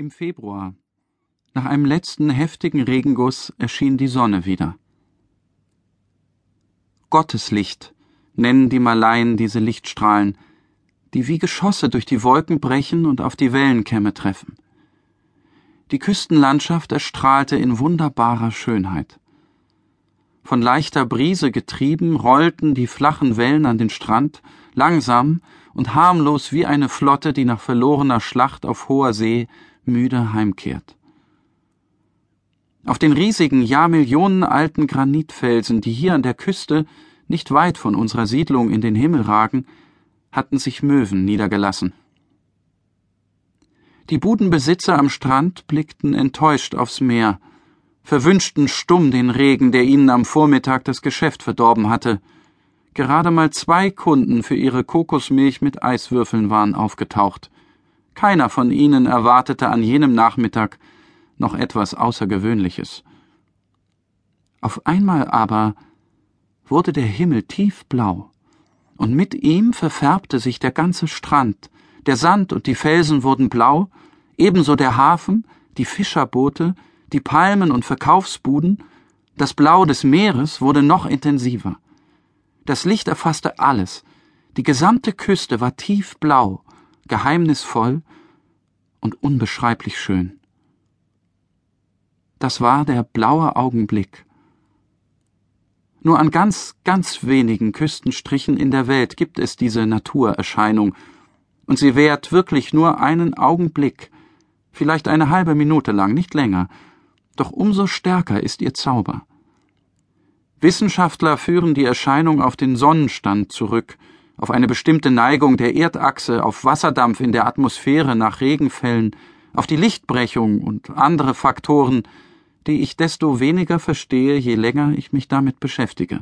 Im Februar, nach einem letzten heftigen Regenguss, erschien die Sonne wieder. Gotteslicht nennen die Malaien diese Lichtstrahlen, die wie Geschosse durch die Wolken brechen und auf die Wellenkämme treffen. Die Küstenlandschaft erstrahlte in wunderbarer Schönheit. Von leichter Brise getrieben rollten die flachen Wellen an den Strand, langsam und harmlos wie eine Flotte, die nach verlorener Schlacht auf hoher See müde heimkehrt. Auf den riesigen, jahrmillionenalten Granitfelsen, die hier an der Küste, nicht weit von unserer Siedlung in den Himmel ragen, hatten sich Möwen niedergelassen. Die Budenbesitzer am Strand blickten enttäuscht aufs Meer, verwünschten stumm den Regen, der ihnen am Vormittag das Geschäft verdorben hatte. Gerade mal zwei Kunden für ihre Kokosmilch mit Eiswürfeln waren aufgetaucht. Keiner von ihnen erwartete an jenem Nachmittag noch etwas Außergewöhnliches. Auf einmal aber wurde der Himmel tiefblau, und mit ihm verfärbte sich der ganze Strand, der Sand und die Felsen wurden blau, ebenso der Hafen, die Fischerboote, die Palmen und Verkaufsbuden, das Blau des Meeres wurde noch intensiver. Das Licht erfasste alles, die gesamte Küste war tiefblau, geheimnisvoll und unbeschreiblich schön. Das war der blaue Augenblick. Nur an ganz, ganz wenigen Küstenstrichen in der Welt gibt es diese Naturerscheinung, und sie währt wirklich nur einen Augenblick, vielleicht eine halbe Minute lang, nicht länger, doch umso stärker ist ihr Zauber. Wissenschaftler führen die Erscheinung auf den Sonnenstand zurück, auf eine bestimmte Neigung der Erdachse, auf Wasserdampf in der Atmosphäre nach Regenfällen, auf die Lichtbrechung und andere Faktoren, die ich desto weniger verstehe, je länger ich mich damit beschäftige.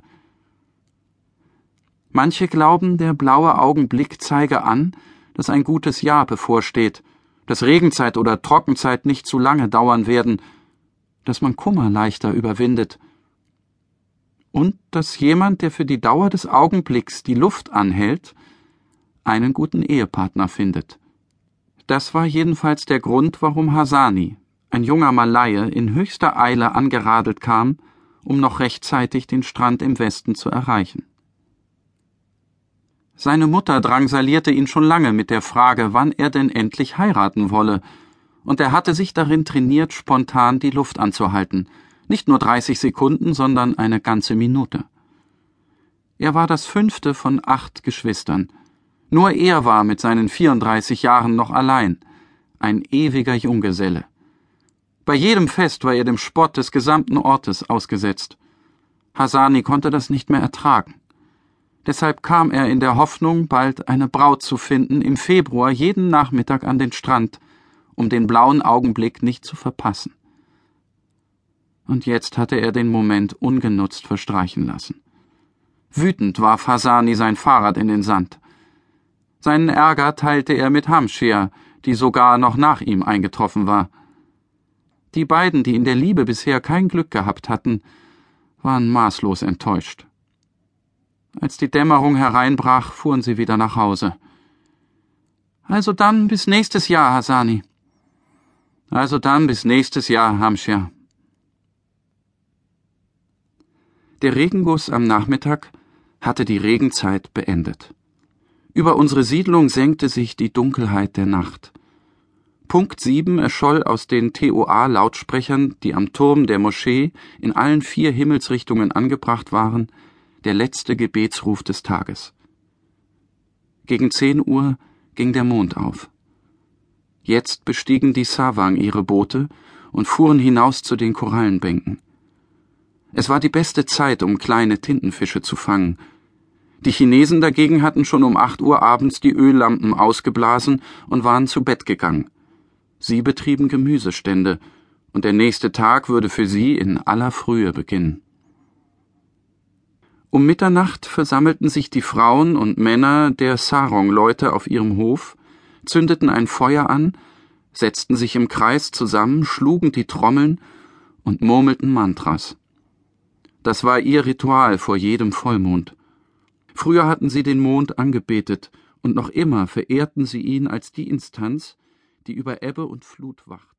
Manche glauben, der blaue Augenblick zeige an, dass ein gutes Jahr bevorsteht, dass Regenzeit oder Trockenzeit nicht zu lange dauern werden, dass man Kummer leichter überwindet, und dass jemand, der für die Dauer des Augenblicks die Luft anhält, einen guten Ehepartner findet. Das war jedenfalls der Grund, warum Hasani, ein junger Malaie, in höchster Eile angeradelt kam, um noch rechtzeitig den Strand im Westen zu erreichen. Seine Mutter drangsalierte ihn schon lange mit der Frage, wann er denn endlich heiraten wolle, und er hatte sich darin trainiert, spontan die Luft anzuhalten, nicht nur 30 Sekunden, sondern eine ganze Minute. Er war das fünfte von acht Geschwistern. Nur er war mit seinen 34 Jahren noch allein, ein ewiger Junggeselle. Bei jedem Fest war er dem Spott des gesamten Ortes ausgesetzt. Hasani konnte das nicht mehr ertragen. Deshalb kam er in der Hoffnung, bald eine Braut zu finden, im Februar jeden Nachmittag an den Strand, um den blauen Augenblick nicht zu verpassen und jetzt hatte er den Moment ungenutzt verstreichen lassen. Wütend warf Hasani sein Fahrrad in den Sand. Seinen Ärger teilte er mit Hamshir, die sogar noch nach ihm eingetroffen war. Die beiden, die in der Liebe bisher kein Glück gehabt hatten, waren maßlos enttäuscht. Als die Dämmerung hereinbrach, fuhren sie wieder nach Hause. Also dann bis nächstes Jahr, Hasani. Also dann bis nächstes Jahr, Hamshir. Der Regenguss am Nachmittag hatte die Regenzeit beendet. Über unsere Siedlung senkte sich die Dunkelheit der Nacht. Punkt sieben erscholl aus den TOA-Lautsprechern, die am Turm der Moschee in allen vier Himmelsrichtungen angebracht waren, der letzte Gebetsruf des Tages. Gegen zehn Uhr ging der Mond auf. Jetzt bestiegen die Sawang ihre Boote und fuhren hinaus zu den Korallenbänken. Es war die beste Zeit, um kleine Tintenfische zu fangen. Die Chinesen dagegen hatten schon um acht Uhr abends die Öllampen ausgeblasen und waren zu Bett gegangen. Sie betrieben Gemüsestände, und der nächste Tag würde für sie in aller Frühe beginnen. Um Mitternacht versammelten sich die Frauen und Männer der Sarong-Leute auf ihrem Hof, zündeten ein Feuer an, setzten sich im Kreis zusammen, schlugen die Trommeln und murmelten Mantras. Das war ihr Ritual vor jedem Vollmond. Früher hatten sie den Mond angebetet, und noch immer verehrten sie ihn als die Instanz, die über Ebbe und Flut wacht.